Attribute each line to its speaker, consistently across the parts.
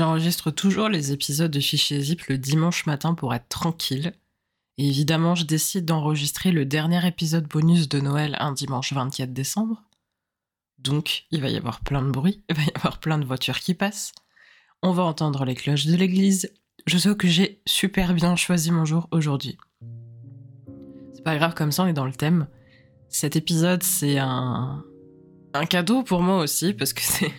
Speaker 1: J'enregistre toujours les épisodes de Fichier Zip le dimanche matin pour être tranquille. Et évidemment, je décide d'enregistrer le dernier épisode bonus de Noël un dimanche 24 décembre. Donc, il va y avoir plein de bruit, il va y avoir plein de voitures qui passent. On va entendre les cloches de l'église. Je sais que j'ai super bien choisi mon jour aujourd'hui. C'est pas grave, comme ça on est dans le thème. Cet épisode, c'est un, un cadeau pour moi aussi, parce que c'est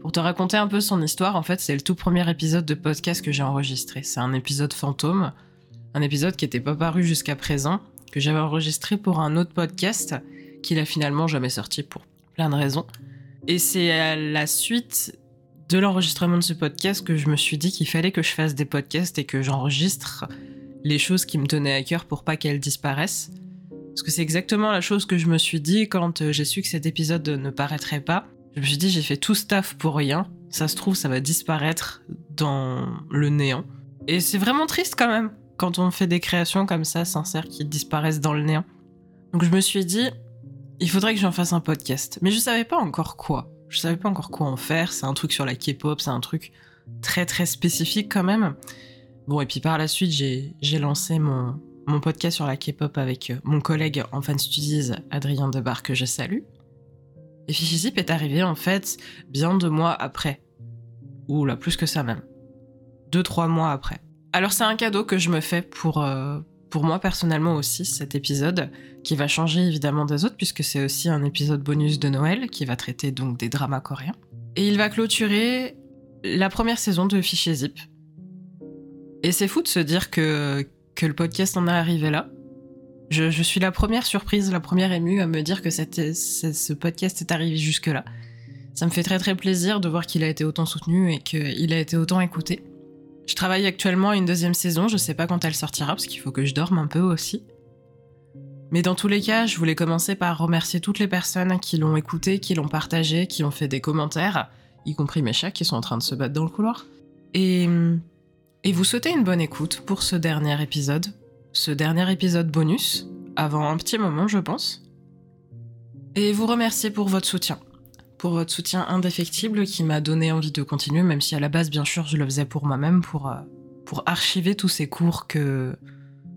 Speaker 1: pour te raconter un peu son histoire. En fait, c'est le tout premier épisode de podcast que j'ai enregistré. C'est un épisode fantôme, un épisode qui n'était pas paru jusqu'à présent, que j'avais enregistré pour un autre podcast, qu'il a finalement jamais sorti pour plein de raisons. Et c'est à la suite de l'enregistrement de ce podcast que je me suis dit qu'il fallait que je fasse des podcasts et que j'enregistre les choses qui me tenaient à cœur pour pas qu'elles disparaissent. Parce que c'est exactement la chose que je me suis dit quand euh, j'ai su que cet épisode ne paraîtrait pas. Je me suis dit, j'ai fait tout staff pour rien. Ça se trouve, ça va disparaître dans le néant. Et c'est vraiment triste quand même, quand on fait des créations comme ça, sincères, qui disparaissent dans le néant. Donc je me suis dit, il faudrait que j'en fasse un podcast. Mais je savais pas encore quoi. Je savais pas encore quoi en faire. C'est un truc sur la K-pop, c'est un truc très très spécifique quand même. Bon, et puis par la suite, j'ai lancé mon, mon podcast sur la K-pop avec mon collègue en fan studies, Adrien Debar, que je salue. Et Zip est arrivé en fait bien deux mois après. Ou là, plus que ça même. Deux, trois mois après. Alors c'est un cadeau que je me fais pour, euh, pour moi personnellement aussi, cet épisode, qui va changer évidemment des autres, puisque c'est aussi un épisode bonus de Noël, qui va traiter donc des dramas coréens. Et il va clôturer la première saison de Fichier Zip. Et c'est fou de se dire que, que le podcast en est arrivé là. Je, suis la première surprise, la première émue à me dire que ce podcast est arrivé jusque-là. Ça me fait très très plaisir de voir qu'il a été autant soutenu et qu'il a été autant écouté. Je travaille actuellement une deuxième saison, je sais pas quand elle sortira parce qu'il faut que je dorme un peu aussi. Mais dans tous les cas, je voulais commencer par remercier toutes les personnes qui l'ont écouté, qui l'ont partagé, qui ont fait des commentaires, y compris mes chats qui sont en train de se battre dans le couloir. Et, vous souhaiter une bonne écoute pour ce dernier épisode, ce dernier épisode bonus, avant un petit moment je pense. Et vous remercier pour votre soutien pour votre soutien indéfectible qui m'a donné envie de continuer, même si à la base, bien sûr, je le faisais pour moi-même, pour, euh, archiver tous ces cours que,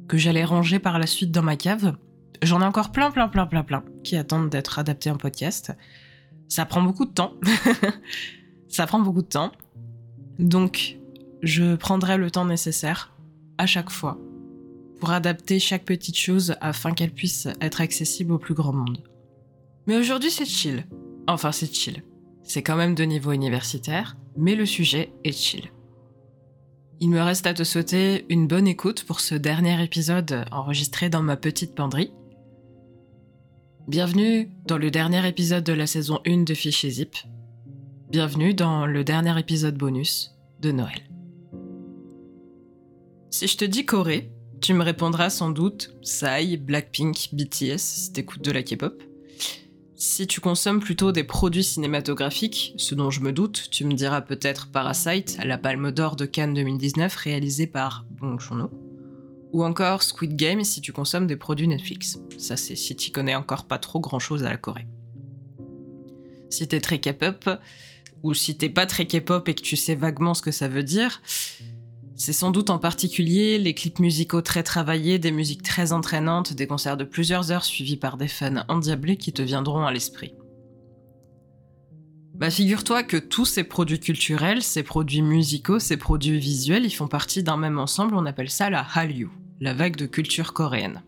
Speaker 1: que j'allais ranger par la suite dans ma cave. J'en ai encore plein, plein, plein, plein, plein qui attendent d'être adaptés en podcast. Ça prend beaucoup de temps. Ça prend beaucoup de temps. Donc, je prendrai le temps nécessaire à chaque fois pour adapter chaque petite chose afin qu'elle puisse être accessible au plus grand monde. Mais aujourd'hui, c'est chill. Enfin, c'est chill. C'est quand même de niveau universitaire, mais le sujet est chill. Il me reste à te souhaiter une bonne écoute pour ce dernier épisode enregistré dans ma petite penderie. Bienvenue dans le dernier épisode de la saison 1 de Fichier Zip. Bienvenue dans le dernier épisode bonus de Noël. Si je te dis Corée, tu me répondras sans doute Psy, Blackpink, BTS si t'écoutes de la K-pop. Si tu consommes plutôt des produits cinématographiques, ce dont je me doute, tu me diras peut-être Parasite, la Palme d'Or de Cannes 2019 réalisé par Bong joon ou encore Squid Game si tu consommes des produits Netflix. Ça c'est si tu connais encore pas trop grand-chose à la Corée. Si t'es très K-pop, ou si t'es pas très K-pop et que tu sais vaguement ce que ça veut dire, c'est sans doute en particulier les clips musicaux très travaillés, des musiques très entraînantes, des concerts de plusieurs heures suivis par des fans endiablés qui te viendront à l'esprit. Bah figure-toi que tous ces produits culturels, ces produits musicaux, ces produits visuels, ils font partie d'un même ensemble, on appelle ça la Hallyu, la vague de culture coréenne.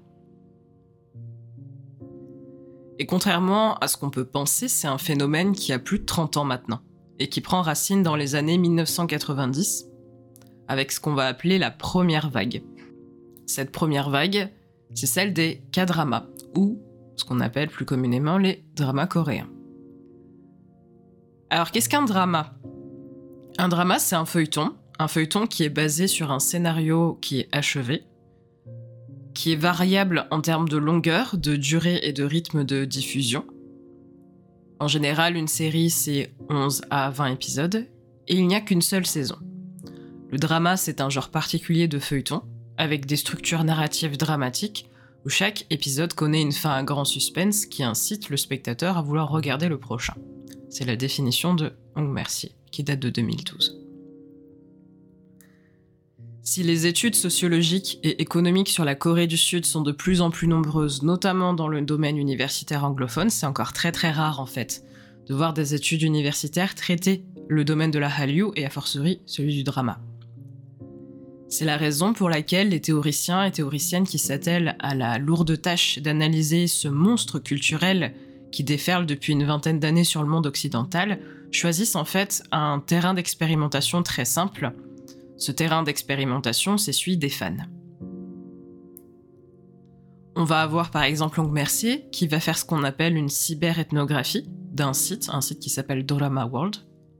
Speaker 1: Et contrairement à ce qu'on peut penser, c'est un phénomène qui a plus de 30 ans maintenant, et qui prend racine dans les années 1990, avec ce qu'on va appeler la première vague. Cette première vague, c'est celle des K-dramas, ou ce qu'on appelle plus communément les dramas coréens. Alors qu'est-ce qu'un drama? Un drama, c'est un feuilleton, un feuilleton qui est basé sur un scénario qui est achevé, qui est variable en termes de longueur, de durée et de rythme de diffusion. En général, une série, c'est 11 à 20 épisodes, et il n'y a qu'une seule saison. Le drama, c'est un genre particulier de feuilleton, avec des structures narratives dramatiques, où chaque épisode connaît une fin à grand suspense qui incite le spectateur à vouloir regarder le prochain. C'est la définition de Hong Mercier, qui date de 2012. Si les études sociologiques et économiques sur la Corée du Sud sont de plus en plus nombreuses, notamment dans le domaine universitaire anglophone, c'est encore très très rare en fait de voir des études universitaires traiter le domaine de la Hallyu et a fortiori celui du drama. C'est la raison pour laquelle les théoriciens et théoriciennes qui s'attellent à la lourde tâche d'analyser ce monstre culturel qui déferle depuis une vingtaine d'années sur le monde occidental choisissent en fait un terrain d'expérimentation très simple ce terrain d'expérimentation, c'est celui des fans. On va avoir par exemple Long Mercier qui va faire ce qu'on appelle une cyber-ethnographie d'un site, un site qui s'appelle Drama World,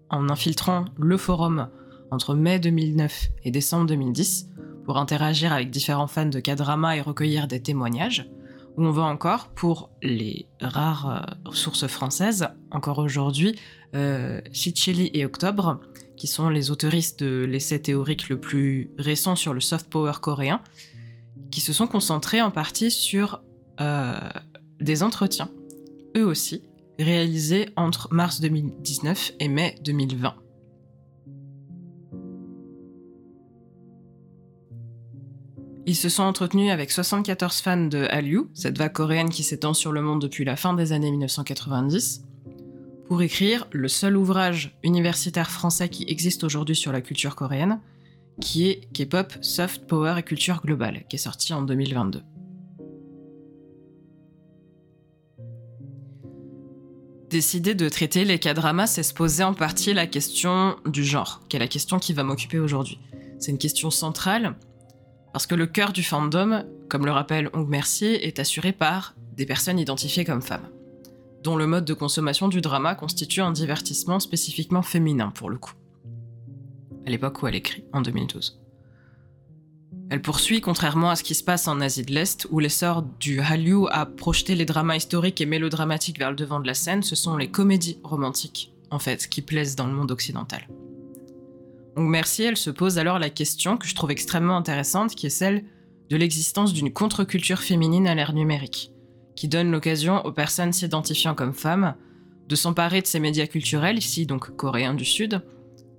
Speaker 1: en infiltrant le forum entre mai 2009 et décembre 2010 pour interagir avec différents fans de K-drama et recueillir des témoignages, ou on va encore, pour les rares euh, sources françaises, encore aujourd'hui, euh, et Octobre, qui sont les autoristes de l'essai théorique le plus récent sur le soft power coréen, qui se sont concentrés en partie sur euh, des entretiens, eux aussi, réalisés entre mars 2019 et mai 2020. Ils se sont entretenus avec 74 fans de Hallyu, cette vague coréenne qui s'étend sur le monde depuis la fin des années 1990, pour écrire le seul ouvrage universitaire français qui existe aujourd'hui sur la culture coréenne, qui est K-pop, Soft Power et Culture Globale, qui est sorti en 2022. Décider de traiter les K-dramas, c'est se poser en partie la question du genre, qui est la question qui va m'occuper aujourd'hui. C'est une question centrale, parce que le cœur du fandom, comme le rappelle Hong Mercier, est assuré par des personnes identifiées comme femmes dont le mode de consommation du drama constitue un divertissement spécifiquement féminin pour le coup. À l'époque où elle écrit, en 2012. Elle poursuit, contrairement à ce qui se passe en Asie de l'Est, où l'essor du Hallyu a projeté les dramas historiques et mélodramatiques vers le devant de la scène, ce sont les comédies romantiques, en fait, qui plaisent dans le monde occidental. Donc merci, elle se pose alors la question que je trouve extrêmement intéressante, qui est celle de l'existence d'une contre-culture féminine à l'ère numérique qui donne l'occasion aux personnes s'identifiant comme femmes de s'emparer de ces médias culturels, ici donc coréens du Sud,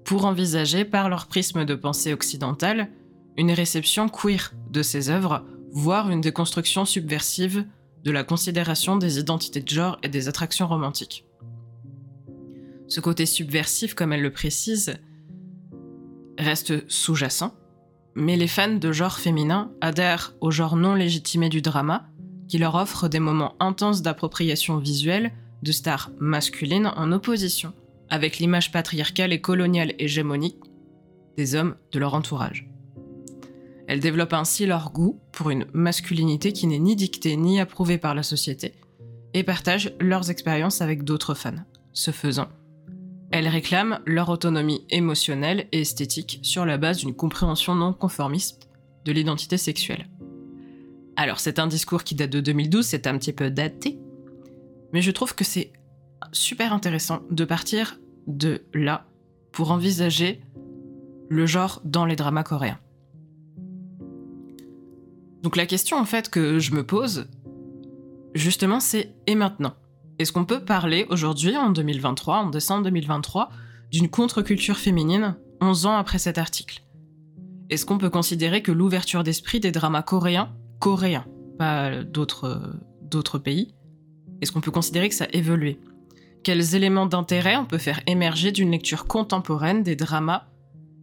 Speaker 1: pour envisager par leur prisme de pensée occidentale une réception queer de ces œuvres, voire une déconstruction subversive de la considération des identités de genre et des attractions romantiques. Ce côté subversif, comme elle le précise, reste sous-jacent, mais les fans de genre féminin adhèrent au genre non légitimé du drama qui leur offre des moments intenses d'appropriation visuelle de stars masculines en opposition avec l'image patriarcale et coloniale hégémonique des hommes de leur entourage. Elles développent ainsi leur goût pour une masculinité qui n'est ni dictée ni approuvée par la société et partagent leurs expériences avec d'autres fans. Ce faisant, elles réclament leur autonomie émotionnelle et esthétique sur la base d'une compréhension non conformiste de l'identité sexuelle. Alors c'est un discours qui date de 2012, c'est un petit peu daté, mais je trouve que c'est super intéressant de partir de là pour envisager le genre dans les dramas coréens. Donc la question en fait que je me pose, justement, c'est et maintenant? Est-ce qu'on peut parler aujourd'hui, en 2023, en décembre 2023, d'une contre-culture féminine 11 ans après cet article? Est-ce qu'on peut considérer que l'ouverture d'esprit des dramas coréens coréen, pas d'autres pays, est-ce qu'on peut considérer que ça a évolué? Quels éléments d'intérêt on peut faire émerger d'une lecture contemporaine des dramas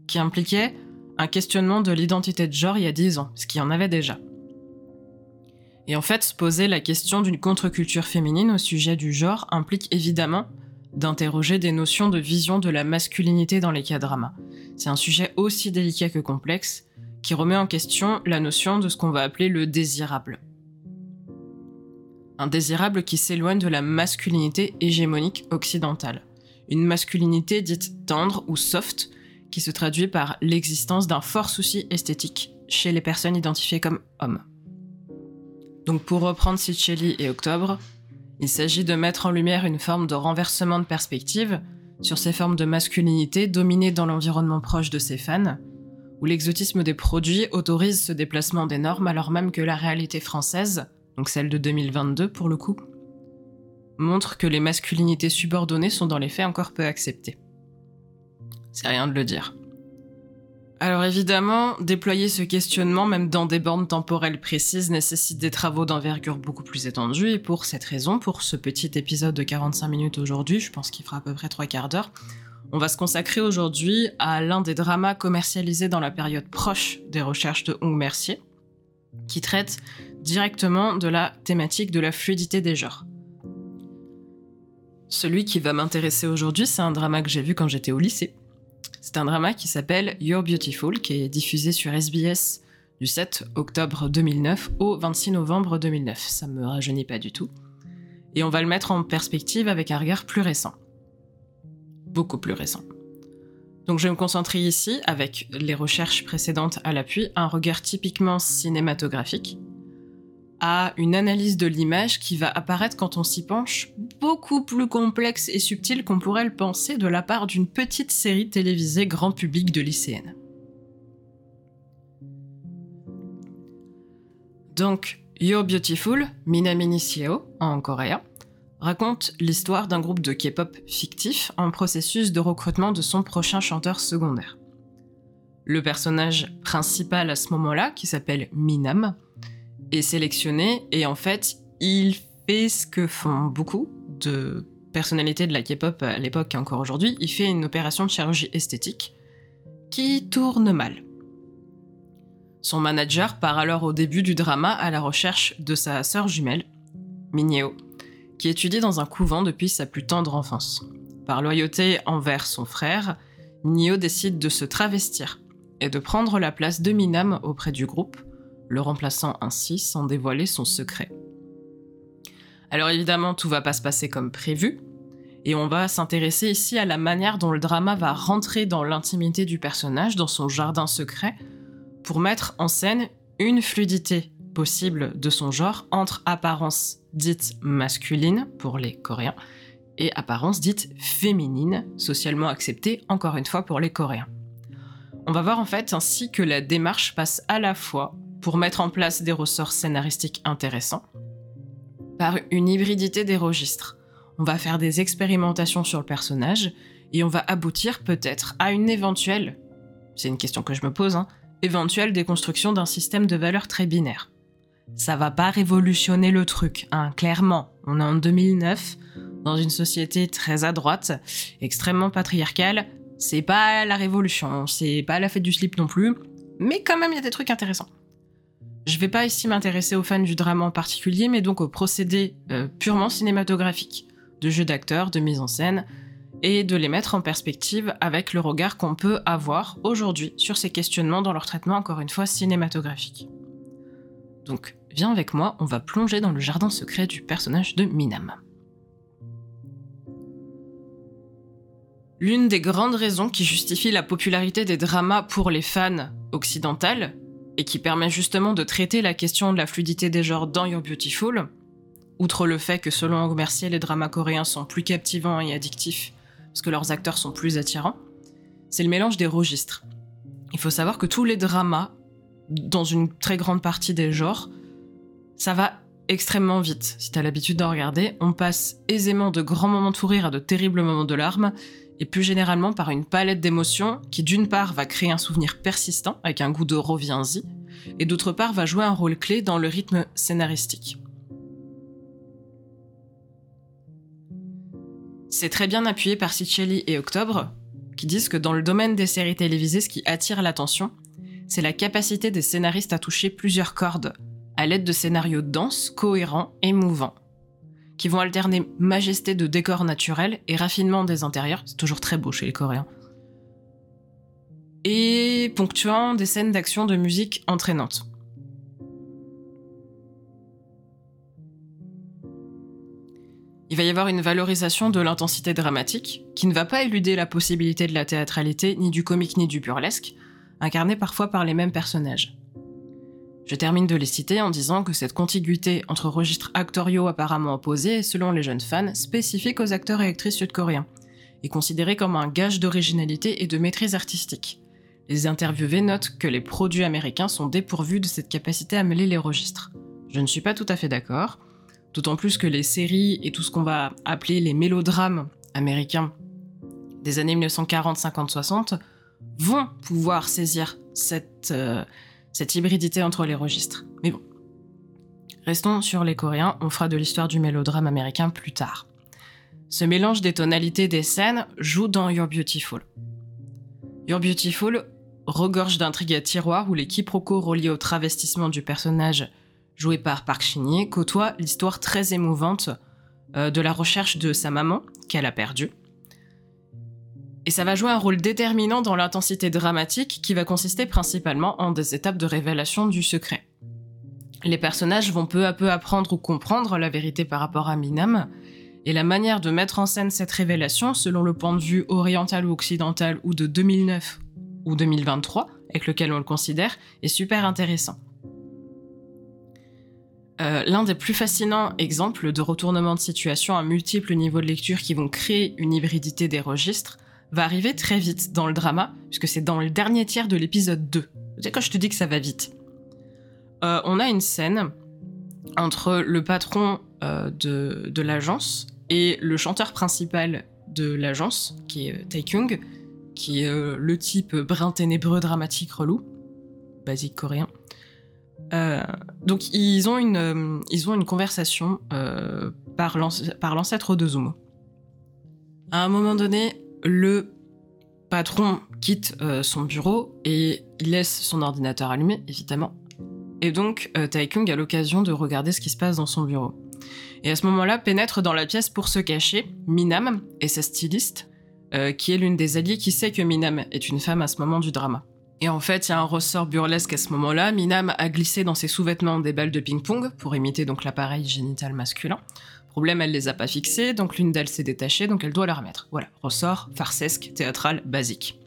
Speaker 1: qui impliquaient un questionnement de l'identité de genre il y a 10 ans, ce qu'il y en avait déjà? Et en fait, se poser la question d'une contre-culture féminine au sujet du genre implique évidemment d'interroger des notions de vision de la masculinité dans les cas dramas. C'est un sujet aussi délicat que complexe, qui remet en question la notion de ce qu'on va appeler le désirable. Un désirable qui s'éloigne de la masculinité hégémonique occidentale. Une masculinité dite tendre ou soft, qui se traduit par l'existence d'un fort souci esthétique chez les personnes identifiées comme hommes. Donc pour reprendre Sitchelli et Octobre, il s'agit de mettre en lumière une forme de renversement de perspective sur ces formes de masculinité dominées dans l'environnement proche de ses fans, où l'exotisme des produits autorise ce déplacement des normes alors même que la réalité française, donc celle de 2022 pour le coup, montre que les masculinités subordonnées sont dans les faits encore peu acceptées. C'est rien de le dire. Alors évidemment, déployer ce questionnement même dans des bornes temporelles précises nécessite des travaux d'envergure beaucoup plus étendus et pour cette raison, pour ce petit épisode de 45 minutes aujourd'hui, je pense qu'il fera à peu près trois quarts d'heure, on va se consacrer aujourd'hui à l'un des dramas commercialisés dans la période proche des recherches de Hong Mercier, qui traite directement de la thématique de la fluidité des genres. Celui qui va m'intéresser aujourd'hui, c'est un drama que j'ai vu quand j'étais au lycée c'est un drama qui s'appelle You're Beautiful, qui est diffusé sur SBS du 7 octobre 2009 au 26 novembre 2009. Ça me rajeunit pas du tout. Et on va le mettre en perspective avec un regard plus récent. Beaucoup plus récent. Donc je vais me concentrer ici, avec les recherches précédentes à l'appui, un regard typiquement cinématographique, à une analyse de l'image qui va apparaître quand on s'y penche, beaucoup plus complexe et subtile qu'on pourrait le penser de la part d'une petite série télévisée grand public de lycéennes. Donc, You're Beautiful, Minami Nishio, en coréen, raconte l'histoire d'un groupe de K-pop fictif en processus de recrutement de son prochain chanteur secondaire. Le personnage principal à ce moment-là, qui s'appelle Minam, est sélectionné et en fait, il fait ce que font beaucoup de personnalités de la K-pop à l'époque et encore aujourd'hui. Il fait une opération de chirurgie esthétique qui tourne mal. Son manager part alors au début du drama à la recherche de sa sœur jumelle, Mineo, qui étudie dans un couvent depuis sa plus tendre enfance. Par loyauté envers son frère, Mineo décide de se travestir et de prendre la place de Minam auprès du groupe le remplaçant ainsi sans dévoiler son secret. Alors évidemment, tout va pas se passer comme prévu, et on va s'intéresser ici à la manière dont le drama va rentrer dans l'intimité du personnage, dans son jardin secret, pour mettre en scène une fluidité possible de son genre entre apparence dite masculine pour les Coréens et apparence dite féminine, socialement acceptée encore une fois pour les Coréens. On va voir en fait ainsi que la démarche passe à la fois pour mettre en place des ressorts scénaristiques intéressants, par une hybridité des registres. On va faire des expérimentations sur le personnage et on va aboutir peut-être à une éventuelle, c'est une question que je me pose, hein, éventuelle déconstruction d'un système de valeurs très binaire. Ça va pas révolutionner le truc, hein, clairement. On est en 2009, dans une société très à droite, extrêmement patriarcale. C'est pas la révolution, c'est pas la fête du slip non plus, mais quand même il y a des trucs intéressants. Je vais pas ici m'intéresser aux fans du drama en particulier, mais donc aux procédés euh, purement cinématographiques, de jeu d'acteurs, de mise en scène, et de les mettre en perspective avec le regard qu'on peut avoir aujourd'hui sur ces questionnements dans leur traitement, encore une fois, cinématographique. Donc, viens avec moi, on va plonger dans le jardin secret du personnage de Minam. L'une des grandes raisons qui justifie la popularité des dramas pour les fans occidentales, et qui permet justement de traiter la question de la fluidité des genres dans Your Beautiful, outre le fait que selon Hong Mercier, les dramas coréens sont plus captivants et addictifs parce que leurs acteurs sont plus attirants, c'est le mélange des registres. Il faut savoir que tous les dramas, dans une très grande partie des genres, ça va extrêmement vite. Si t'as l'habitude d'en regarder, on passe aisément de grands moments de fou rire à de terribles moments de larmes, et plus généralement par une palette d'émotions qui d'une part va créer un souvenir persistant avec un goût de reviens-y, et d'autre part va jouer un rôle clé dans le rythme scénaristique. C'est très bien appuyé par Sichelli et Octobre, qui disent que dans le domaine des séries télévisées, ce qui attire l'attention, c'est la capacité des scénaristes à toucher plusieurs cordes, à l'aide de scénarios denses, cohérents et mouvants qui vont alterner majesté de décors naturels et raffinement des intérieurs, c'est toujours très beau chez les Coréens, et ponctuant des scènes d'action de musique entraînantes. Il va y avoir une valorisation de l'intensité dramatique, qui ne va pas éluder la possibilité de la théâtralité, ni du comique, ni du burlesque, incarné parfois par les mêmes personnages. Je termine de les citer en disant que cette contiguïté entre registres actoriaux apparemment opposés est, selon les jeunes fans, spécifique aux acteurs et actrices sud-coréens, et considérée comme un gage d'originalité et de maîtrise artistique. Les interviewés notent que les produits américains sont dépourvus de cette capacité à mêler les registres. Je ne suis pas tout à fait d'accord, d'autant plus que les séries et tout ce qu'on va appeler les mélodrames américains des années 1940, 50, 60 vont pouvoir saisir cette, euh, cette hybridité entre les registres. Mais bon, restons sur les Coréens, on fera de l'histoire du mélodrame américain plus tard. Ce mélange des tonalités des scènes joue dans You're Beautiful. You're Beautiful regorge d'intrigues à tiroir où les quiproquos reliés au travestissement du personnage joué par Park Shin-hye côtoient l'histoire très émouvante euh, de la recherche de sa maman qu'elle a perdue. Et ça va jouer un rôle déterminant dans l'intensité dramatique qui va consister principalement en des étapes de révélation du secret. Les personnages vont peu à peu apprendre ou comprendre la vérité par rapport à Minam, et la manière de mettre en scène cette révélation, selon le point de vue oriental ou occidental ou de 2009 ou 2023, avec lequel on le considère, est super intéressant. Euh, l'un des plus fascinants exemples de retournement de situation à multiples niveaux de lecture qui vont créer une hybridité des registres va arriver très vite dans le drama, puisque c'est dans le dernier tiers de l'épisode 2. C'est quand je te dis que ça va vite. Euh, on a une scène entre le patron euh, de, l'agence et le chanteur principal de l'agence, qui est Taekyung, qui est le type brun ténébreux dramatique relou, basique coréen. Euh, donc ils ont une, euh, conversation euh, par l'ancêtre de Zumo. À un moment donné, le patron quitte son bureau et il laisse son ordinateur allumé, évidemment. Et donc Taekung a l'occasion de regarder ce qui se passe dans son bureau. Et à ce moment-là, pénètre dans la pièce pour se cacher Minam et sa styliste, qui est l'une des alliées qui sait que Minam est une femme à ce moment du drama. Et en fait, il y a un ressort burlesque à ce moment-là. Minam a glissé dans ses sous-vêtements des balles de ping-pong pour imiter donc l'appareil génital masculin. Problème, elle les a pas fixées, donc l'une d'elles s'est détachée, donc elle doit la remettre. Voilà, ressort farcesque, théâtral, basique.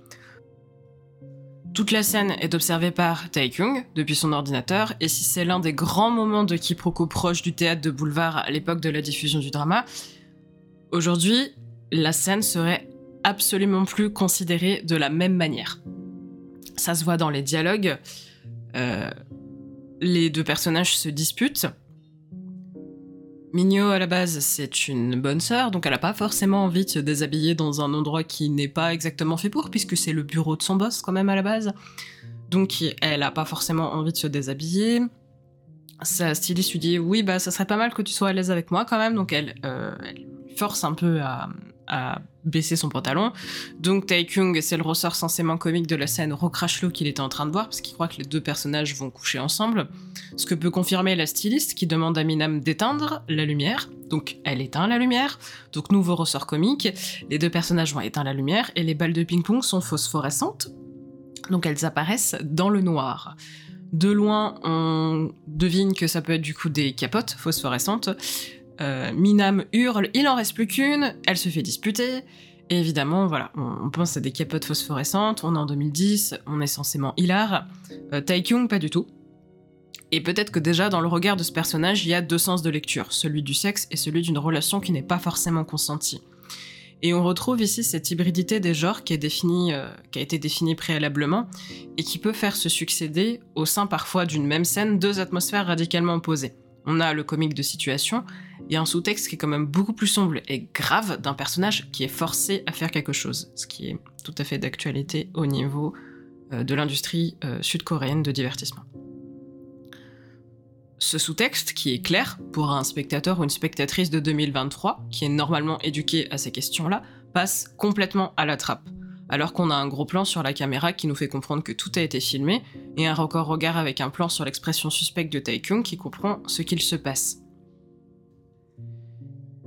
Speaker 1: Toute la scène est observée par Taekyung depuis son ordinateur, et si c'est l'un des grands moments de quiproquo proche du théâtre de boulevard à l'époque de la diffusion du drama, aujourd'hui, la scène serait absolument plus considérée de la même manière. Ça se voit dans les dialogues. Euh, les deux personnages se disputent. Migno, à la base, c'est une bonne sœur, donc elle n'a pas forcément envie de se déshabiller dans un endroit qui n'est pas exactement fait pour, puisque c'est le bureau de son boss quand même à la base. Donc elle n'a pas forcément envie de se déshabiller. Sa styliste lui dit oui bah ça serait pas mal que tu sois à l'aise avec moi quand même, donc elle, euh, elle force un peu à, à baisser son pantalon. Donc Taekung, c'est le ressort censément comique de la scène recrache qu'il était en train de voir, parce qu'il croit que les deux personnages vont coucher ensemble. Ce que peut confirmer la styliste qui demande à Minam d'éteindre la lumière. Donc elle éteint la lumière. Donc nouveau ressort comique. Les deux personnages vont éteindre la lumière et les balles de ping-pong sont phosphorescentes. Donc elles apparaissent dans le noir. De loin, on devine que ça peut être du coup des capotes phosphorescentes. Euh, Minam hurle, il en reste plus qu'une, elle se fait disputer. Et évidemment, voilà, on, pense à des capotes phosphorescentes, on est en 2010, on est censément hilar. Euh, Taekyung, pas du tout. Et peut-être que déjà dans le regard de ce personnage, il y a deux sens de lecture, celui du sexe et celui d'une relation qui n'est pas forcément consentie. Et on retrouve ici cette hybridité des genres qui, euh, qui a été définie préalablement et qui peut faire se succéder, au sein parfois d'une même scène, deux atmosphères radicalement opposées. On a le comique de situation et un sous-texte qui est quand même beaucoup plus sombre et grave d'un personnage qui est forcé à faire quelque chose, ce qui est tout à fait d'actualité au niveau euh, de l'industrie euh, sud-coréenne de divertissement. Ce sous-texte, qui est clair pour un spectateur ou une spectatrice de 2023, qui est normalement éduqué à ces questions-là, passe complètement à la trappe alors qu'on a un gros plan sur la caméra qui nous fait comprendre que tout a été filmé, et un record regard avec un plan sur l'expression suspecte de Taekung qui comprend ce qu'il se passe.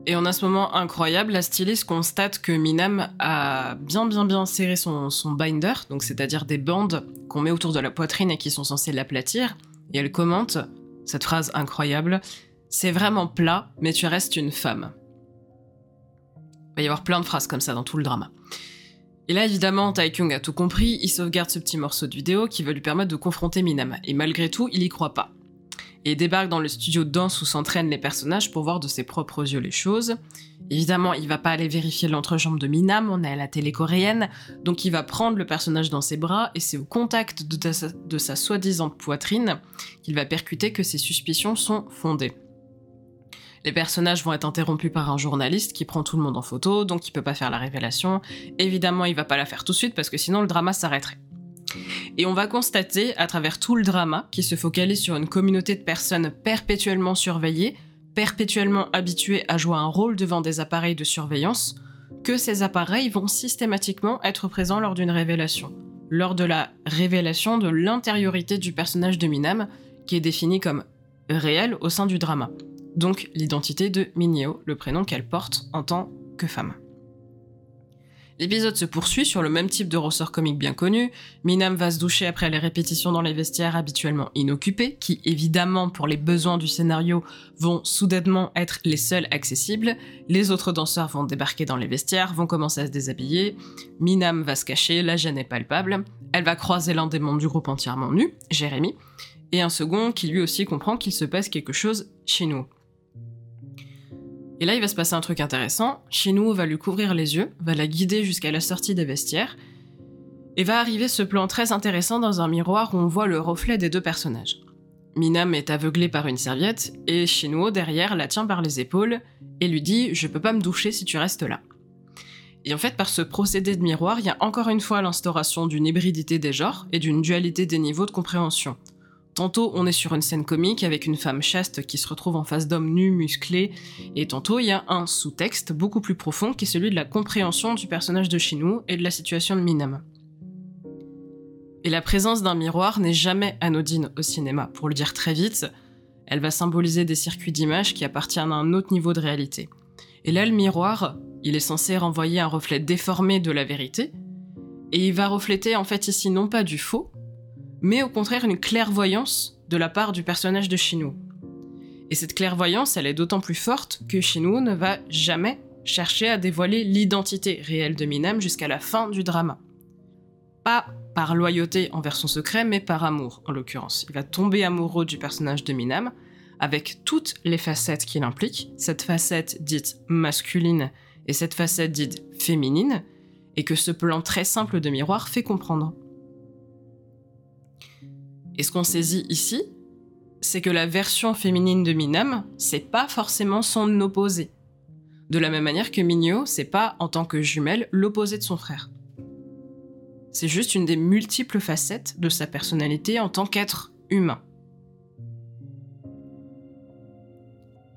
Speaker 1: Et en a ce moment incroyable, la styliste constate que Minam a bien bien bien serré son, son binder, donc c'est-à-dire des bandes qu'on met autour de la poitrine et qui sont censées l'aplatir, et elle commente cette phrase incroyable C'est vraiment plat, mais tu restes une femme. Il va y avoir plein de phrases comme ça dans tout le drama. Et là, évidemment, Taekyung a tout compris, il sauvegarde ce petit morceau de vidéo qui va lui permettre de confronter Minam. Et malgré tout, il y croit pas. Et débarque dans le studio de danse où s'entraînent les personnages pour voir de ses propres yeux les choses. Évidemment, il va pas aller vérifier l'entrejambe de Minam, on est à la télé coréenne, donc il va prendre le personnage dans ses bras et c'est au contact de, sa, soi-disant poitrine qu'il va percuter que ses suspicions sont fondées. Les personnages vont être interrompus par un journaliste qui prend tout le monde en photo, donc il peut pas faire la révélation. Évidemment, il va pas la faire tout de suite parce que sinon le drama s'arrêterait. Et on va constater, à travers tout le drama, qui se focalise sur une communauté de personnes perpétuellement surveillées, perpétuellement habituées à jouer un rôle devant des appareils de surveillance, que ces appareils vont systématiquement être présents lors d'une révélation. Lors de la révélation de l'intériorité du personnage de Minam, qui est défini comme réel au sein du drama. Donc l'identité de Mineo, le prénom qu'elle porte en tant que femme. L'épisode se poursuit sur le même type de ressort comique bien connu. Minam va se doucher après les répétitions dans les vestiaires habituellement inoccupés, qui évidemment pour les besoins du scénario vont soudainement être les seuls accessibles. Les autres danseurs vont débarquer dans les vestiaires, vont commencer à se déshabiller. Minam va se cacher, la gêne est palpable. Elle va croiser l'un des membres du groupe entièrement nu, Jérémy, et un second qui lui aussi comprend qu'il se passe quelque chose chez nous. Et là, il va se passer un truc intéressant. Shinou va lui couvrir les yeux, va la guider jusqu'à la sortie des vestiaires, et va arriver ce plan très intéressant dans un miroir où on voit le reflet des deux personnages. Minam est aveuglée par une serviette, et Shinuo, derrière, la tient par les épaules et lui dit Je peux pas me doucher si tu restes là. Et en fait, par ce procédé de miroir, il y a encore une fois l'instauration d'une hybridité des genres et d'une dualité des niveaux de compréhension. Tantôt, on est sur une scène comique avec une femme chaste qui se retrouve en face d'hommes nus, musclés, et tantôt, il y a un sous-texte beaucoup plus profond qui est celui de la compréhension du personnage de Shinou et de la situation de Minam. Et la présence d'un miroir n'est jamais anodine au cinéma. Pour le dire très vite, elle va symboliser des circuits d'image qui appartiennent à un autre niveau de réalité. Et là, le miroir, il est censé renvoyer un reflet déformé de la vérité, et il va refléter en fait ici non pas du faux, mais au contraire une clairvoyance de la part du personnage de Shinou. Et cette clairvoyance, elle est d'autant plus forte que Shinou ne va jamais chercher à dévoiler l'identité réelle de Minam jusqu'à la fin du drama. Pas par loyauté envers son secret, mais par amour, en l'occurrence. Il va tomber amoureux du personnage de Minam, avec toutes les facettes qu'il implique, cette facette dite masculine et cette facette dite féminine, et que ce plan très simple de miroir fait comprendre. Et ce qu'on saisit ici, c'est que la version féminine de Minam, c'est pas forcément son opposé. De la même manière que Minyo, c'est pas, en tant que jumelle, l'opposé de son frère. C'est juste une des multiples facettes de sa personnalité en tant qu'être humain.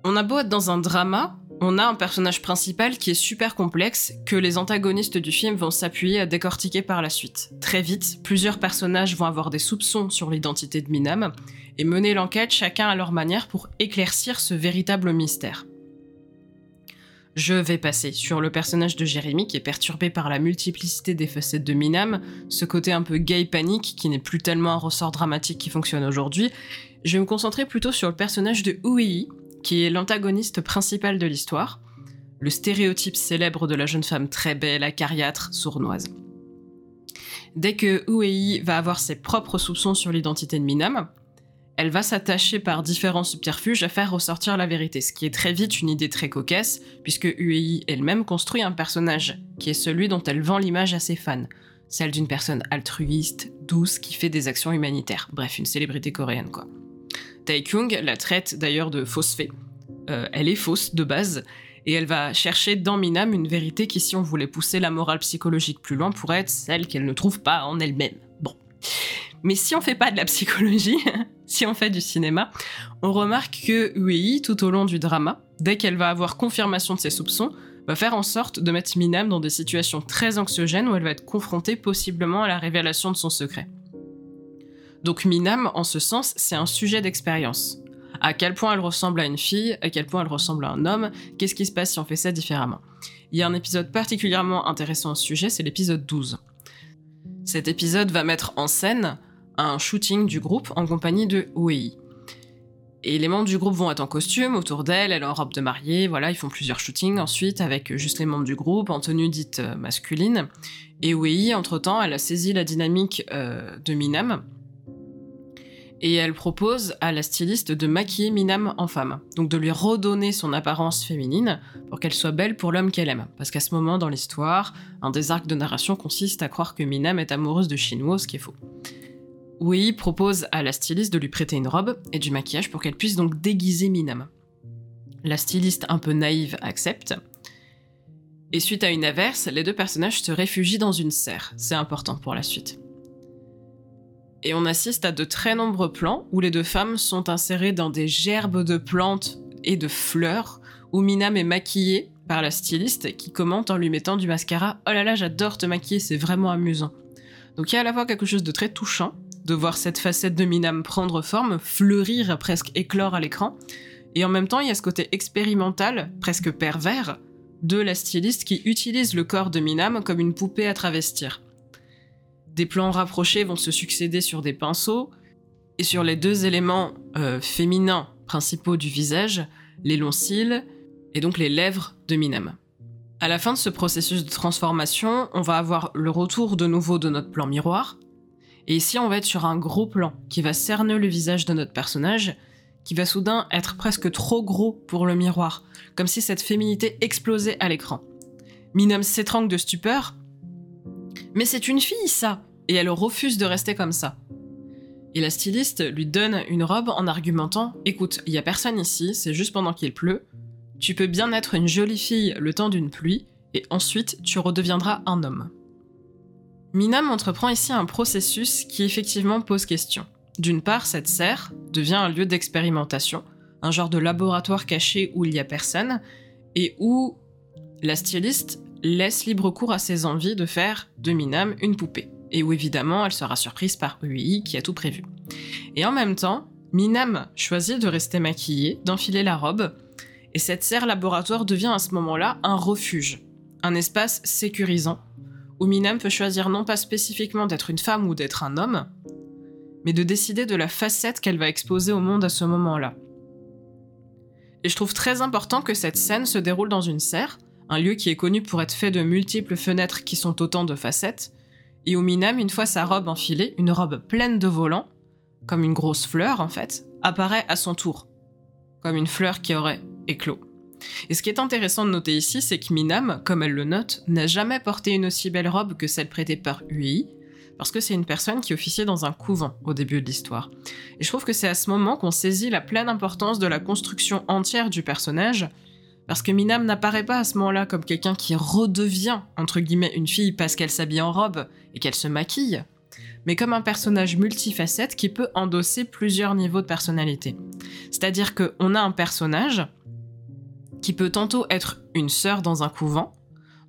Speaker 1: On a beau être dans un drama, on a un personnage principal qui est super complexe, que les antagonistes du film vont s'appuyer à décortiquer par la suite. Très vite, plusieurs personnages vont avoir des soupçons sur l'identité de Minam, et mener l'enquête chacun à leur manière pour éclaircir ce véritable mystère. Je vais passer sur le personnage de Jérémy qui est perturbé par la multiplicité des facettes de Minam, ce côté un peu gay panique qui n'est plus tellement un ressort dramatique qui fonctionne aujourd'hui. Je vais me concentrer plutôt sur le personnage de Uei, qui est l'antagoniste principal de l'histoire, le stéréotype célèbre de la jeune femme très belle, acariâtre, sournoise. Dès que Uei va avoir ses propres soupçons sur l'identité de Minam, elle va s'attacher par différents subterfuges à faire ressortir la vérité, ce qui est très vite une idée très cocasse, puisque Uei elle-même construit un personnage, qui est celui dont elle vend l'image à ses fans, celle d'une personne altruiste, douce, qui fait des actions humanitaires, bref, une célébrité coréenne quoi. Taekyung la traite d'ailleurs de fausse fée. Euh, elle est fausse de base, et elle va chercher dans Minam une vérité qui, si on voulait pousser la morale psychologique plus loin, pourrait être celle qu'elle ne trouve pas en elle-même. Bon. Mais si on fait pas de la psychologie, si on fait du cinéma, on remarque que Uei, tout au long du drama, dès qu'elle va avoir confirmation de ses soupçons, va faire en sorte de mettre Minam dans des situations très anxiogènes où elle va être confrontée possiblement à la révélation de son secret. Donc Minam, en ce sens, c'est un sujet d'expérience. À quel point elle ressemble à une fille, à quel point elle ressemble à un homme, qu'est-ce qui se passe si on fait ça différemment. Il y a un épisode particulièrement intéressant au sujet, c'est l'épisode 12. Cet épisode va mettre en scène un shooting du groupe en compagnie de Wei. Et les membres du groupe vont être en costume autour d'elle, elle en robe de mariée, voilà, ils font plusieurs shootings ensuite avec juste les membres du groupe en tenue dite euh, masculine. Et Wei, entre-temps, elle a saisi la dynamique euh, de Minam, et elle propose à la styliste de maquiller Minam en femme, donc de lui redonner son apparence féminine pour qu'elle soit belle pour l'homme qu'elle aime. Parce qu'à ce moment dans l'histoire, un des arcs de narration consiste à croire que Minam est amoureuse de Shinwo, ce qui est faux. Oui propose à la styliste de lui prêter une robe et du maquillage pour qu'elle puisse donc déguiser Minam. La styliste un peu naïve accepte. Et suite à une averse, les deux personnages se réfugient dans une serre. C'est important pour la suite. Et on assiste à de très nombreux plans où les deux femmes sont insérées dans des gerbes de plantes et de fleurs, où Minam est maquillée par la styliste qui commente en lui mettant du mascara Oh là là, j'adore te maquiller, c'est vraiment amusant. Donc il y a à la fois quelque chose de très touchant de voir cette facette de Minam prendre forme, fleurir, presque éclore à l'écran, et en même temps il y a ce côté expérimental, presque pervers, de la styliste qui utilise le corps de Minam comme une poupée à travestir. Des plans rapprochés vont se succéder sur des pinceaux, et sur les deux éléments euh, féminins principaux du visage, les longs cils et donc les lèvres de Minam. À la fin de ce processus de transformation, on va avoir le retour de nouveau de notre plan miroir, et ici on va être sur un gros plan qui va cerner le visage de notre personnage, qui va soudain être presque trop gros pour le miroir, comme si cette féminité explosait à l'écran. Minam s'étrangle de stupeur. Mais c'est une fille, ça Et elle refuse de rester comme ça. Et la styliste lui donne une robe en argumentant Écoute, il y a personne ici, c'est juste pendant qu'il pleut. Tu peux bien être une jolie fille le temps d'une pluie, et ensuite tu redeviendras un homme. Minam entreprend ici un processus qui effectivement pose question. D'une part, cette serre devient un lieu d'expérimentation, un genre de laboratoire caché où il n'y a personne, et où la styliste laisse libre cours à ses envies de faire de Minam une poupée, et où évidemment elle sera surprise par UI qui a tout prévu. Et en même temps, Minam choisit de rester maquillée, d'enfiler la robe, et cette serre laboratoire devient à ce moment-là un refuge, un espace sécurisant, où Minam peut choisir non pas spécifiquement d'être une femme ou d'être un homme, mais de décider de la facette qu'elle va exposer au monde à ce moment-là. Et je trouve très important que cette scène se déroule dans une serre, un lieu qui est connu pour être fait de multiples fenêtres qui sont autant de facettes, et où Minam, une fois sa robe enfilée, une robe pleine de volants, comme une grosse fleur en fait, apparaît à son tour, comme une fleur qui aurait éclos. Et ce qui est intéressant de noter ici, c'est que Minam, comme elle le note, n'a jamais porté une aussi belle robe que celle prêtée par Ui, parce que c'est une personne qui officiait dans un couvent au début de l'histoire. Et je trouve que c'est à ce moment qu'on saisit la pleine importance de la construction entière du personnage, parce que Minam n'apparaît pas à ce moment-là comme quelqu'un qui redevient, entre guillemets, une fille parce qu'elle s'habille en robe et qu'elle se maquille, mais comme un personnage multifacette qui peut endosser plusieurs niveaux de personnalité. C'est-à-dire qu'on a un personnage qui peut tantôt être une sœur dans un couvent,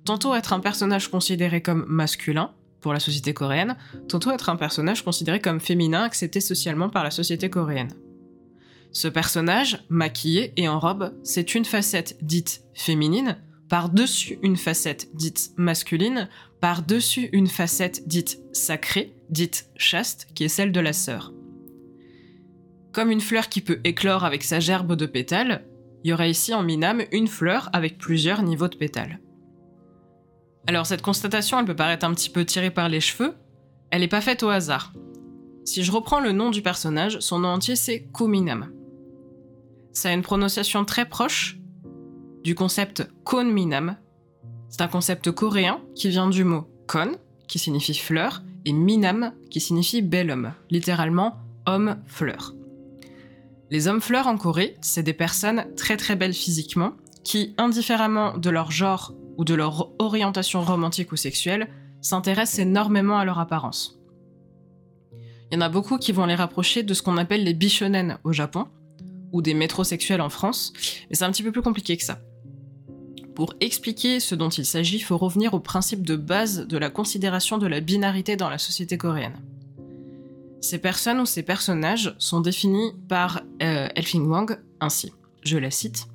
Speaker 1: tantôt être un personnage considéré comme masculin pour la société coréenne, tantôt être un personnage considéré comme féminin accepté socialement par la société coréenne. Ce personnage, maquillé et en robe, c'est une facette dite féminine, par-dessus une facette dite masculine, par-dessus une facette dite sacrée, dite chaste, qui est celle de la sœur. Comme une fleur qui peut éclore avec sa gerbe de pétales, il y aurait ici en Minam une fleur avec plusieurs niveaux de pétales. Alors cette constatation, elle peut paraître un petit peu tirée par les cheveux, elle n'est pas faite au hasard. Si je reprends le nom du personnage, son nom entier c'est Kominam. Ça a une prononciation très proche du concept Konminam. C'est un concept coréen qui vient du mot Kon, qui signifie fleur, et Minam, qui signifie bel homme, littéralement homme-fleur. Les hommes fleurs en Corée, c'est des personnes très très belles physiquement, qui, indifféremment de leur genre ou de leur orientation romantique ou sexuelle, s'intéressent énormément à leur apparence. Il y en a beaucoup qui vont les rapprocher de ce qu'on appelle les bishonen au Japon, ou des métrosexuels en France, mais c'est un petit peu plus compliqué que ça. Pour expliquer ce dont il s'agit, il faut revenir au principe de base de la considération de la binarité dans la société coréenne. Ces personnes ou ces personnages sont définis par euh, Elfing Wang ainsi, je la cite.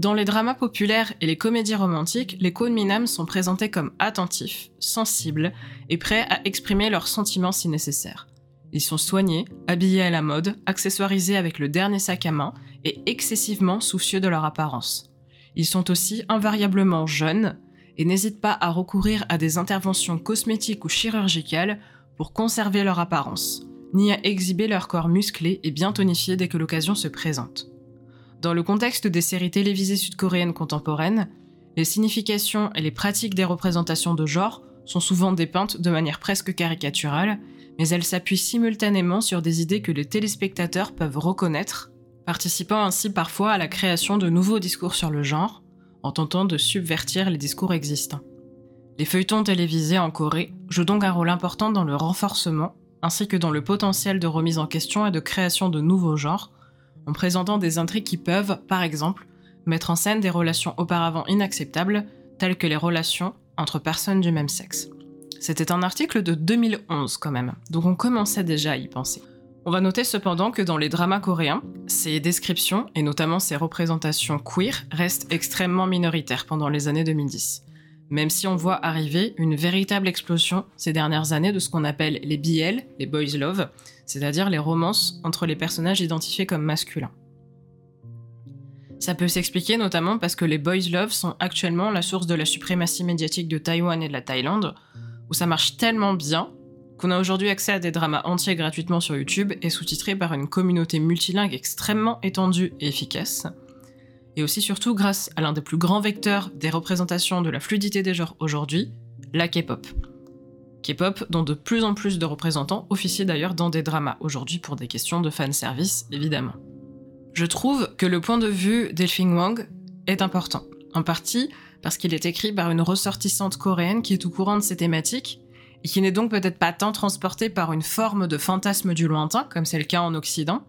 Speaker 1: Dans les dramas populaires et les comédies romantiques, les Minam sont présentés comme attentifs, sensibles et prêts à exprimer leurs sentiments si nécessaire. Ils sont soignés, habillés à la mode, accessoirisés avec le dernier sac à main et excessivement soucieux de leur apparence. Ils sont aussi invariablement jeunes et n'hésitent pas à recourir à des interventions cosmétiques ou chirurgicales pour conserver leur apparence, ni à exhiber leur corps musclé et bien tonifié dès que l'occasion se présente. Dans le contexte des séries télévisées sud-coréennes contemporaines, les significations et les pratiques des représentations de genre sont souvent dépeintes de manière presque caricaturale, mais elles s'appuient simultanément sur des idées que les téléspectateurs peuvent reconnaître, participant ainsi parfois à la création de nouveaux discours sur le genre, en tentant de subvertir les discours existants. Les feuilletons télévisés en Corée jouent donc un rôle important dans le renforcement, ainsi que dans le potentiel de remise en question et de création de nouveaux genres, en présentant des intrigues qui peuvent, par exemple, mettre en scène des relations auparavant inacceptables, telles que les relations entre personnes du même sexe. C'était un article de 2011 quand même, donc on commençait déjà à y penser. On va noter cependant que dans les dramas coréens, ces descriptions, et notamment ces représentations queer, restent extrêmement minoritaires pendant les années 2010. Même si on voit arriver une véritable explosion ces dernières années de ce qu'on appelle les BL, les boys love, c'est-à-dire les romances entre les personnages identifiés comme masculins. Ça peut s'expliquer notamment parce que les boys love sont actuellement la source de la suprématie médiatique de Taïwan et de la Thaïlande, où ça marche tellement bien qu'on a aujourd'hui accès à des dramas entiers gratuitement sur YouTube et sous-titrés par une communauté multilingue extrêmement étendue et efficace. Et aussi surtout grâce à l'un des plus grands vecteurs des représentations de la fluidité des genres aujourd'hui, la K-pop. K-pop dont de plus en plus de représentants officient d'ailleurs dans des dramas aujourd'hui pour des questions de fanservice évidemment. Je trouve que le point de vue d'Elfing Wang est important, en partie parce qu'il est écrit par une ressortissante coréenne qui est au courant de ces thématiques et qui n'est donc peut-être pas tant transportée par une forme de fantasme du lointain, comme c'est le cas en Occident,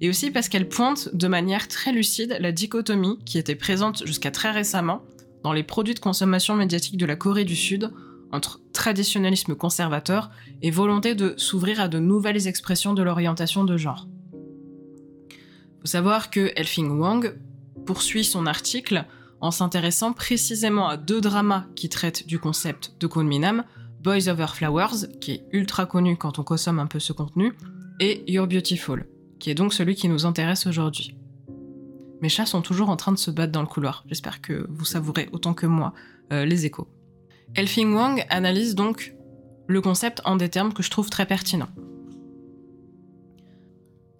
Speaker 1: et aussi parce qu'elle pointe de manière très lucide la dichotomie qui était présente jusqu'à très récemment dans les produits de consommation médiatique de la Corée du Sud entre traditionnalisme conservateur et volonté de s'ouvrir à de nouvelles expressions de l'orientation de genre. Faut savoir que Elfing Wang poursuit son article en s'intéressant précisément à deux dramas qui traitent du concept de Kunminam, Boys Over Flowers, qui est ultra connu quand on consomme un peu ce contenu, et You're Beautiful, qui est donc celui qui nous intéresse aujourd'hui. Mes chats sont toujours en train de se battre dans le couloir, j'espère que vous savourez autant que moi euh, les échos. Elfing Wang analyse donc le concept en des termes que je trouve très pertinents.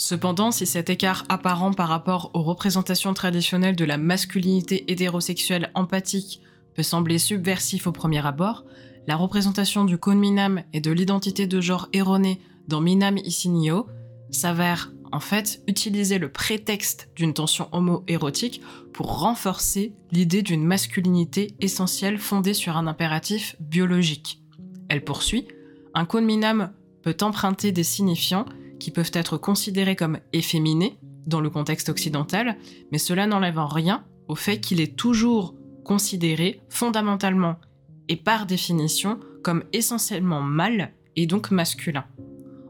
Speaker 1: Cependant, si cet écart apparent par rapport aux représentations traditionnelles de la masculinité hétérosexuelle empathique peut sembler subversif au premier abord, la représentation du Minam et de l'identité de genre erronée dans Minam Isinio s'avère en fait utiliser le prétexte d'une tension homo-érotique pour renforcer l'idée d'une masculinité essentielle fondée sur un impératif biologique. Elle poursuit Un Minam peut emprunter des signifiants qui peuvent être considérés comme efféminés dans le contexte occidental, mais cela n'enlève en rien au fait qu'il est toujours considéré fondamentalement et par définition comme essentiellement mâle et donc masculin.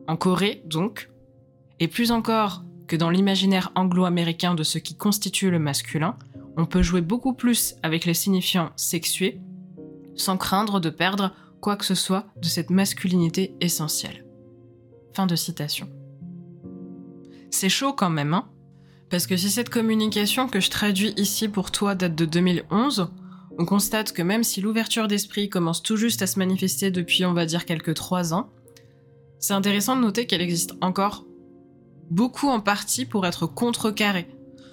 Speaker 1: En Corée, donc, et plus encore que dans l'imaginaire anglo-américain de ce qui constitue le masculin, on peut jouer beaucoup plus avec les signifiants sexués sans craindre de perdre quoi que ce soit de cette masculinité essentielle. Fin de citation. C'est chaud quand même, hein. Parce que si cette communication que je traduis ici pour toi date de 2011, on constate que même si l'ouverture d'esprit commence tout juste à se manifester depuis on va dire quelques trois ans, c'est intéressant de noter qu'elle existe encore beaucoup en partie pour être contrecarrée,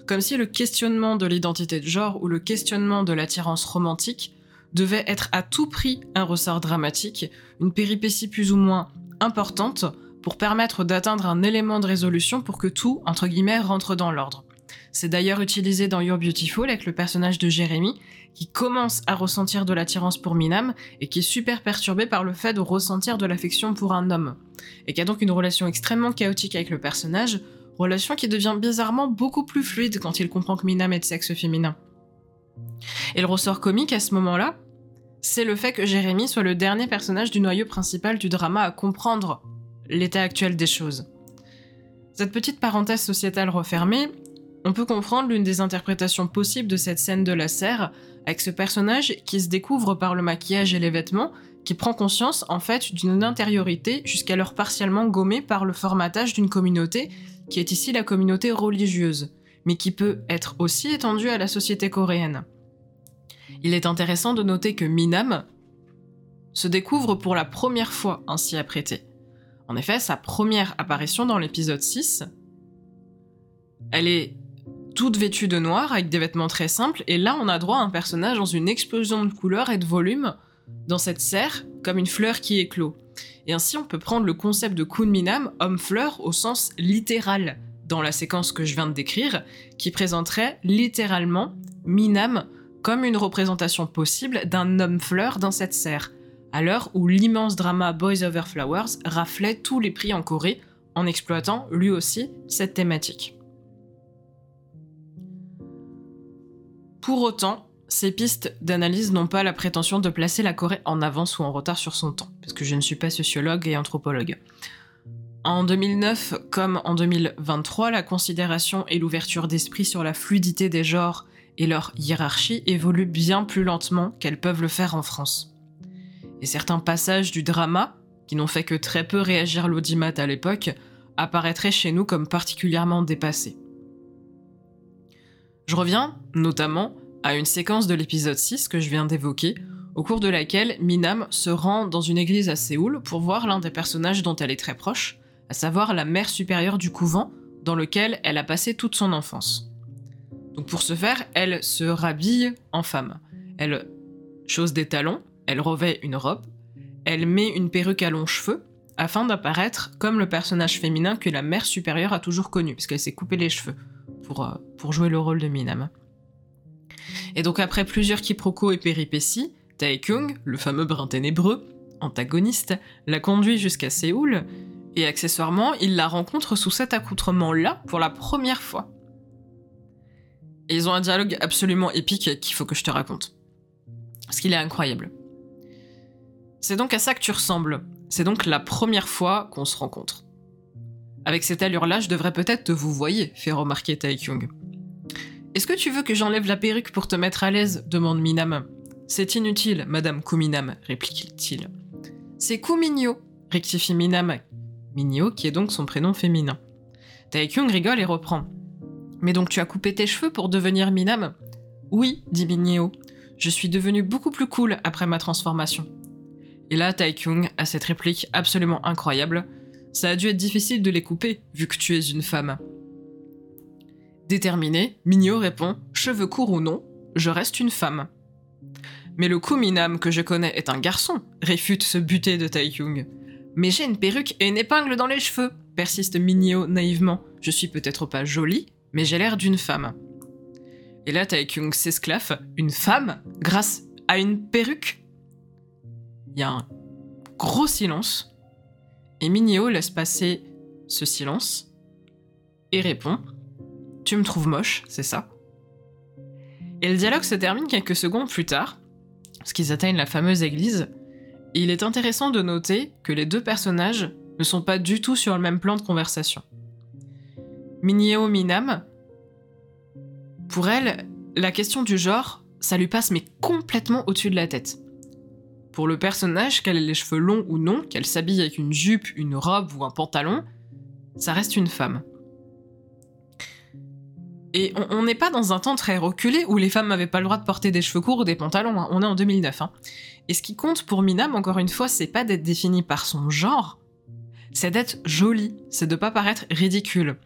Speaker 1: comme si le questionnement de l'identité de genre ou le questionnement de l'attirance romantique devait être à tout prix un ressort dramatique, une péripétie plus ou moins importante pour permettre d'atteindre un élément de résolution pour que tout, entre guillemets, rentre dans l'ordre. C'est d'ailleurs utilisé dans You're Beautiful avec le personnage de Jérémy, qui commence à ressentir de l'attirance pour Minam et qui est super perturbé par le fait de ressentir de l'affection pour un homme, et qui a donc une relation extrêmement chaotique avec le personnage, relation qui devient bizarrement beaucoup plus fluide quand il comprend que Minam est de sexe féminin. Et le ressort comique à ce moment-là, c'est le fait que Jérémy soit le dernier personnage du noyau principal du drama à comprendre l'état actuel des choses. Cette petite parenthèse sociétale refermée, on peut comprendre l'une des interprétations possibles de cette scène de la serre, avec ce personnage qui se découvre par le maquillage et les vêtements, qui prend conscience en fait d'une intériorité jusqu'alors partiellement gommée par le formatage d'une communauté, qui est ici la communauté religieuse, mais qui peut être aussi étendue à la société coréenne. Il est intéressant de noter que Minam se découvre pour la première fois ainsi apprêtée. En effet, sa première apparition dans l'épisode 6, elle est toute vêtue de noir avec des vêtements très simples, et là on a droit à un personnage dans une explosion de couleurs et de volume dans cette serre, comme une fleur qui éclot. Et ainsi on peut prendre le concept de Kunminam, homme-fleur, au sens littéral dans la séquence que je viens de décrire, qui présenterait littéralement Minam comme une représentation possible d'un homme fleur dans cette serre, à l'heure où l'immense drama Boys Over Flowers raflait tous les prix en Corée en exploitant lui aussi cette thématique. Pour autant, ces pistes d'analyse n'ont pas la prétention de placer la Corée en avance ou en retard sur son temps, parce que je ne suis pas sociologue et anthropologue. En 2009 comme en 2023, la considération et l'ouverture d'esprit sur la fluidité des genres et leur hiérarchie évoluent bien plus lentement qu'elles peuvent le faire en France. Et certains passages du drama, qui n'ont fait que très peu réagir l'audimat à l'époque, apparaîtraient chez nous comme particulièrement dépassés. Je reviens, notamment, à une séquence de l'épisode 6 que je viens d'évoquer, au cours de laquelle Minam se rend dans une église à Séoul pour voir l'un des personnages dont elle est très proche, à savoir la mère supérieure du couvent dans lequel elle a passé toute son enfance. Donc pour ce faire, elle se rhabille en femme. Elle chose des talons, elle revêt une robe, elle met une perruque à longs cheveux, afin d'apparaître comme le personnage féminin que la mère supérieure a toujours connu, puisqu'elle s'est coupé les cheveux pour, euh, jouer le rôle de Minam. Et donc après plusieurs quiproquos et péripéties, Tae-kyung, le fameux brin ténébreux, antagoniste, la conduit jusqu'à Séoul, et accessoirement, il la rencontre sous cet accoutrement-là pour la première fois. Et ils ont un dialogue absolument épique qu'il faut que je te raconte. Parce qu'il est incroyable. C'est donc à ça que tu ressembles. C'est donc la première fois qu'on se rencontre. Avec cette allure-là, je devrais peut-être te vous voyer, fait remarquer Taekyung. Est-ce que tu veux que j'enlève la perruque pour te mettre à l'aise? demande Minam. C'est inutile, madame Kuminam, réplique-t-il. C'est Kuminyo, rectifie Minam. Minyo, qui est donc son prénom féminin. Taekyung rigole et reprend. Mais donc tu as coupé tes cheveux pour devenir Minam? Oui, dit Minyo. Je suis devenu beaucoup plus cool après ma transformation. Et là, Taekyung a cette réplique absolument incroyable. Ça a dû être difficile de les couper, vu que tu es une femme. Déterminé, Minyo répond Cheveux courts ou non, je reste une femme. Mais le Kuminam que je connais est un garçon, réfute ce buté de Taekyung. Mais j'ai une perruque et une épingle dans les cheveux, persiste Minyo naïvement. Je suis peut-être pas jolie, mais j'ai l'air d'une femme. Et là, Taekyung s'esclaffe. Une femme Grâce à une perruque Il y a un gros silence. Et Minio laisse passer ce silence et répond Tu me trouves moche, c'est ça? Et le dialogue se termine quelques secondes plus tard, parce qu'ils atteignent la fameuse église, et il est intéressant de noter que les deux personnages ne sont pas du tout sur le même plan de conversation. Minio Minam, pour elle, la question du genre, ça lui passe mais complètement au-dessus de la tête. Pour le personnage, qu'elle ait les cheveux longs ou non, qu'elle s'habille avec une jupe, une robe ou un pantalon, ça reste une femme. Et on n'est pas dans un temps très reculé où les femmes n'avaient pas le droit de porter des cheveux courts ou des pantalons, hein. on est en 2009. Hein. Et ce qui compte pour Minam, encore une fois, c'est pas d'être définie par son genre, c'est d'être jolie, c'est de pas paraître ridicule.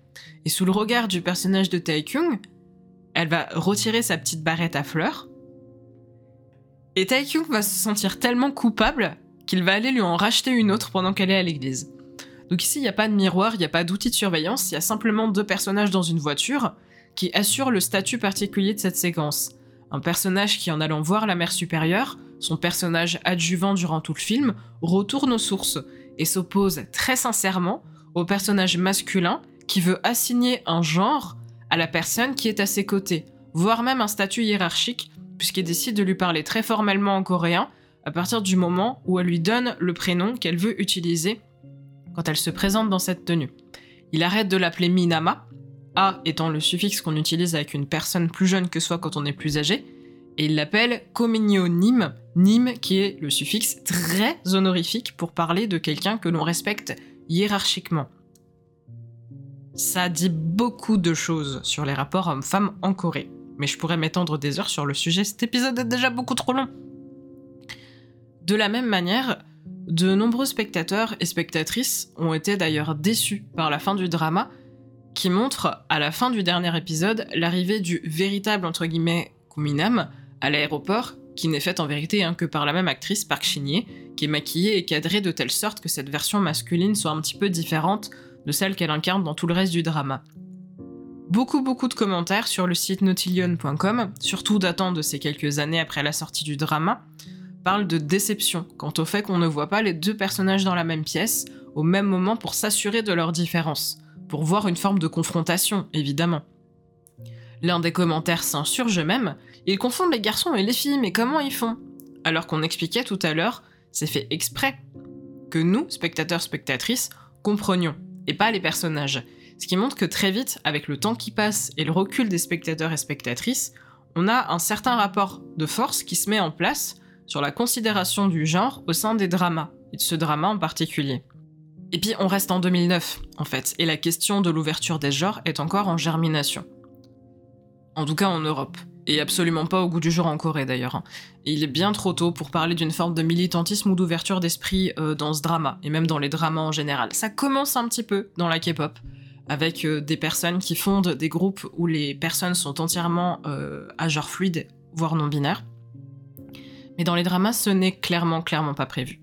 Speaker 1: Et sous le regard du personnage de Taekyung, elle va retirer sa petite barrette à fleurs, et Taekyung va se sentir tellement coupable qu'il va aller lui en racheter une autre pendant qu'elle est à l'église. Donc ici, il n'y a pas de miroir, il n'y a pas d'outil de surveillance, il y a simplement deux personnages dans une voiture qui assurent le statut particulier de cette séquence. Un personnage qui, en allant voir la mère supérieure, son personnage adjuvant durant tout le film, retourne aux sources et s'oppose très sincèrement au personnage masculin qui veut assigner un genre à la personne qui est à ses côtés, voire même un statut hiérarchique puisqu'il décide de lui parler très formellement en coréen à partir du moment où elle lui donne le prénom qu'elle veut utiliser quand elle se présente dans cette tenue. Il arrête de l'appeler Minama, A étant le suffixe qu'on utilise avec une personne plus jeune que soi quand on est plus âgé, et il l'appelle Kominyo Nim, Nim qui est le suffixe très honorifique pour parler de quelqu'un que l'on respecte hiérarchiquement. Ça dit beaucoup de choses sur les rapports hommes-femmes en Corée mais je pourrais m'étendre des heures sur le sujet, cet épisode est déjà beaucoup trop long. De la même manière, de nombreux spectateurs et spectatrices ont été d'ailleurs déçus par la fin du drama, qui montre, à la fin du dernier épisode, l'arrivée du véritable entre guillemets Kuminam à l'aéroport, qui n'est faite en vérité hein, que par la même actrice Park shin qui est maquillée et cadrée de telle sorte que cette version masculine soit un petit peu différente de celle qu'elle incarne dans tout le reste du drama. Beaucoup beaucoup de commentaires sur le site nautillion.com, surtout datant de ces quelques années après la sortie du drama, parlent de déception quant au fait qu'on ne voit pas les deux personnages dans la même pièce au même moment pour s'assurer de leur différence, pour voir une forme de confrontation, évidemment. L'un des commentaires s'insurge même, ils confondent les garçons et les filles, mais comment ils font? Alors qu'on expliquait tout à l'heure, c'est fait exprès. Que nous, spectateurs, spectatrices, comprenions, et pas les personnages. Ce qui montre que très vite, avec le temps qui passe et le recul des spectateurs et spectatrices, on a un certain rapport de force qui se met en place sur la considération du genre au sein des dramas, et de ce drama en particulier. Et puis on reste en 2009, en fait, et la question de l'ouverture des genres est encore en germination. En tout cas en Europe. Et absolument pas au goût du jour en Corée d'ailleurs. Hein. il est bien trop tôt pour parler d'une forme de militantisme ou d'ouverture d'esprit euh, dans ce drama, et même dans les dramas en général. Ça commence un petit peu dans la K-pop, avec euh, des personnes qui fondent des groupes où les personnes sont entièrement euh, à genre fluide, voire non binaire. Mais dans les dramas, ce n'est clairement, clairement pas prévu.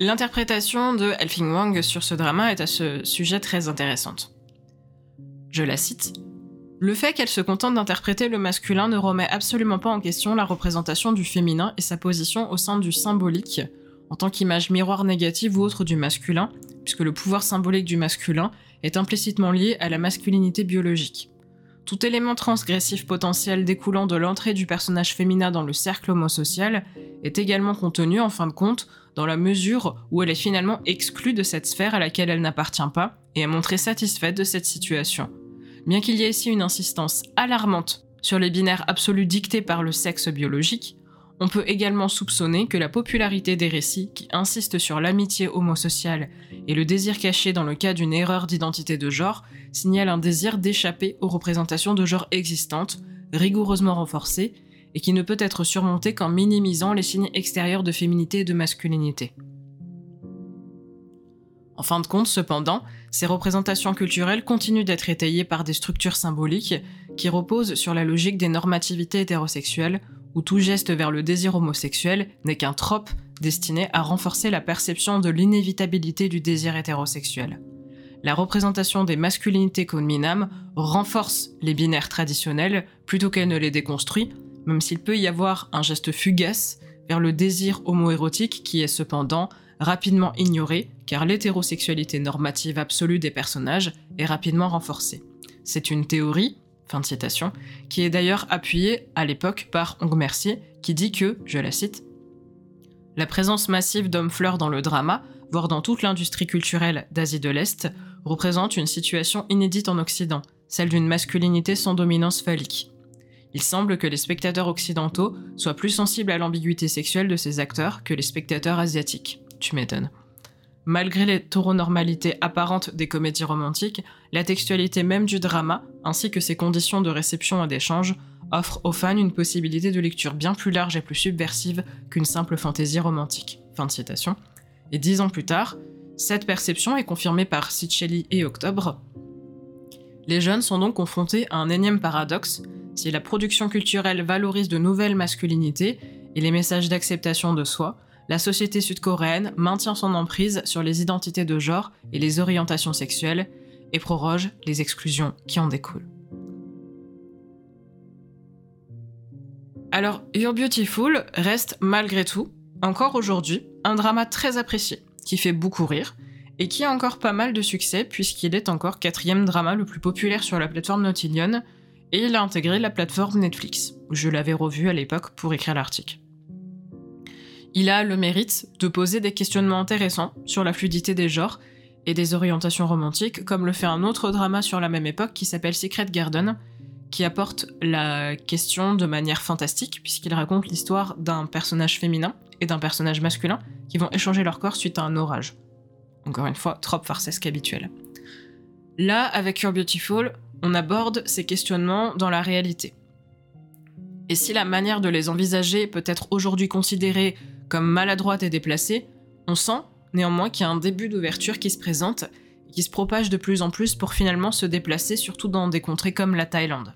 Speaker 1: L'interprétation de Elfing Wang sur ce drama est à ce sujet très intéressante. Je la cite le fait qu'elle se contente d'interpréter le masculin ne remet absolument pas en question la représentation du féminin et sa position au sein du symbolique, en tant qu'image miroir négative ou autre du masculin, puisque le pouvoir symbolique du masculin est implicitement lié à la masculinité biologique. Tout élément transgressif potentiel découlant de l'entrée du personnage féminin dans le cercle homosocial est également contenu, en fin de compte, dans la mesure où elle est finalement exclue de cette sphère à laquelle elle n'appartient pas, et est montrée satisfaite de cette situation. Bien qu'il y ait ici une insistance alarmante sur les binaires absolus dictés par le sexe biologique, on peut également soupçonner que la popularité des récits qui insistent sur l'amitié homosociale et le désir caché dans le cas d'une erreur d'identité de genre signale un désir d'échapper aux représentations de genre existantes, rigoureusement renforcées, et qui ne peut être surmonté qu'en minimisant les signes extérieurs de féminité et de masculinité. En fin de compte, cependant, ces représentations culturelles continuent d'être étayées par des structures symboliques qui reposent sur la logique des normativités hétérosexuelles, où tout geste vers le désir homosexuel n'est qu'un trope destiné à renforcer la perception de l'inévitabilité du désir hétérosexuel. La représentation des masculinités conminam renforce les binaires traditionnels plutôt qu'elle ne les déconstruit, même s'il peut y avoir un geste fugace vers le désir homoérotique qui est cependant rapidement ignoré car l'hétérosexualité normative absolue des personnages est rapidement renforcée. C'est une théorie, qui est d'ailleurs appuyée à l'époque par Ong qui dit que, je la cite, La présence massive d'hommes fleurs dans le drama, voire dans toute l'industrie culturelle d'Asie de l'Est, représente une situation inédite en Occident, celle d'une masculinité sans dominance phallique. Il semble que les spectateurs occidentaux soient plus sensibles à l'ambiguïté sexuelle de ces acteurs que les spectateurs asiatiques tu m'étonnes. Malgré les tauronormalités apparentes des comédies romantiques, la textualité même du drama, ainsi que ses conditions de réception et d'échange, offrent aux fans une possibilité de lecture bien plus large et plus subversive qu'une simple fantaisie romantique. Et dix ans plus tard, cette perception est confirmée par Sichelli et Octobre. Les jeunes sont donc confrontés à un énième paradoxe. Si la production culturelle valorise de nouvelles masculinités et les messages d'acceptation de soi, la société sud-coréenne maintient son emprise sur les identités de genre et les orientations sexuelles et proroge les exclusions qui en découlent. Alors, You're Beautiful reste malgré tout, encore aujourd'hui, un drama très apprécié, qui fait beaucoup rire, et qui a encore pas mal de succès puisqu'il est encore quatrième drama le plus populaire sur la plateforme Nautillion, et il a intégré la plateforme Netflix, je l'avais revu à l'époque pour écrire l'article. Il a le mérite de poser des questionnements intéressants sur la fluidité des genres et des orientations romantiques, comme le fait un autre drama sur la même époque qui s'appelle Secret Garden, qui apporte la question de manière fantastique, puisqu'il raconte l'histoire d'un personnage féminin et d'un personnage masculin qui vont échanger leur corps suite à un orage. Encore une fois, trop farcesque habituel. Là, avec You're Beautiful, on aborde ces questionnements dans la réalité. Et si la manière de les envisager peut être aujourd'hui considérée comme maladroite et déplacée, on sent néanmoins qu'il y a un début d'ouverture qui se présente qui se propage de plus en plus pour finalement se déplacer surtout dans des contrées comme la Thaïlande.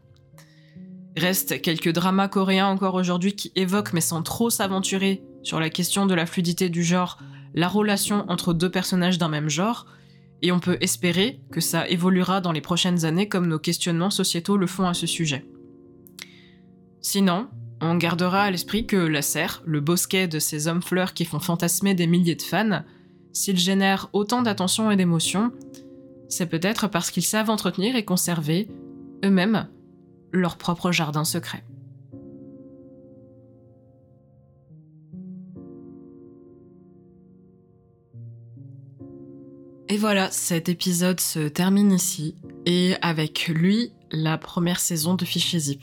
Speaker 1: Reste quelques dramas coréens encore aujourd'hui qui évoquent mais sans trop s'aventurer sur la question de la fluidité du genre, la relation entre deux personnages d'un même genre, et on peut espérer que ça évoluera dans les prochaines années comme nos questionnements sociétaux le font à ce sujet. Sinon, on gardera à l'esprit que la serre, le bosquet de ces hommes fleurs qui font fantasmer des milliers de fans, s'ils génèrent autant d'attention et d'émotion, c'est peut-être parce qu'ils savent entretenir et conserver, eux-mêmes, leur propre jardin secret. Et voilà, cet épisode se termine ici, et avec lui, la première saison de Fichier Zip.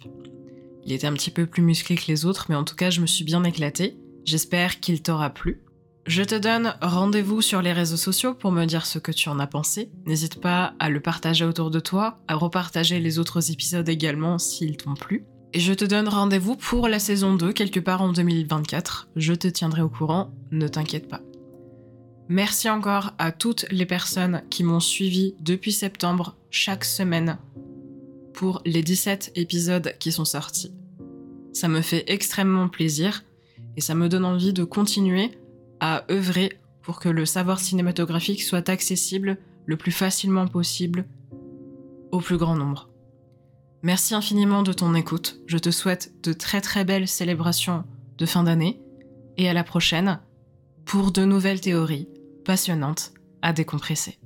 Speaker 1: Il était un petit peu plus musclé que les autres, mais en tout cas, je me suis bien éclatée. J'espère qu'il t'aura plu. Je te donne rendez-vous sur les réseaux sociaux pour me dire ce que tu en as pensé. N'hésite pas à le partager autour de toi, à repartager les autres épisodes également s'ils t'ont plu. Et je te donne rendez-vous pour la saison 2 quelque part en 2024. Je te tiendrai au courant, ne t'inquiète pas. Merci encore à toutes les personnes qui m'ont suivi depuis septembre chaque semaine pour les 17 épisodes qui sont sortis. Ça me fait extrêmement plaisir et ça me donne envie de continuer à œuvrer pour que le savoir cinématographique soit accessible le plus facilement possible au plus grand nombre. Merci infiniment de ton écoute. Je te souhaite de très très belles célébrations de fin d'année et à la prochaine pour de nouvelles théories passionnantes à décompresser.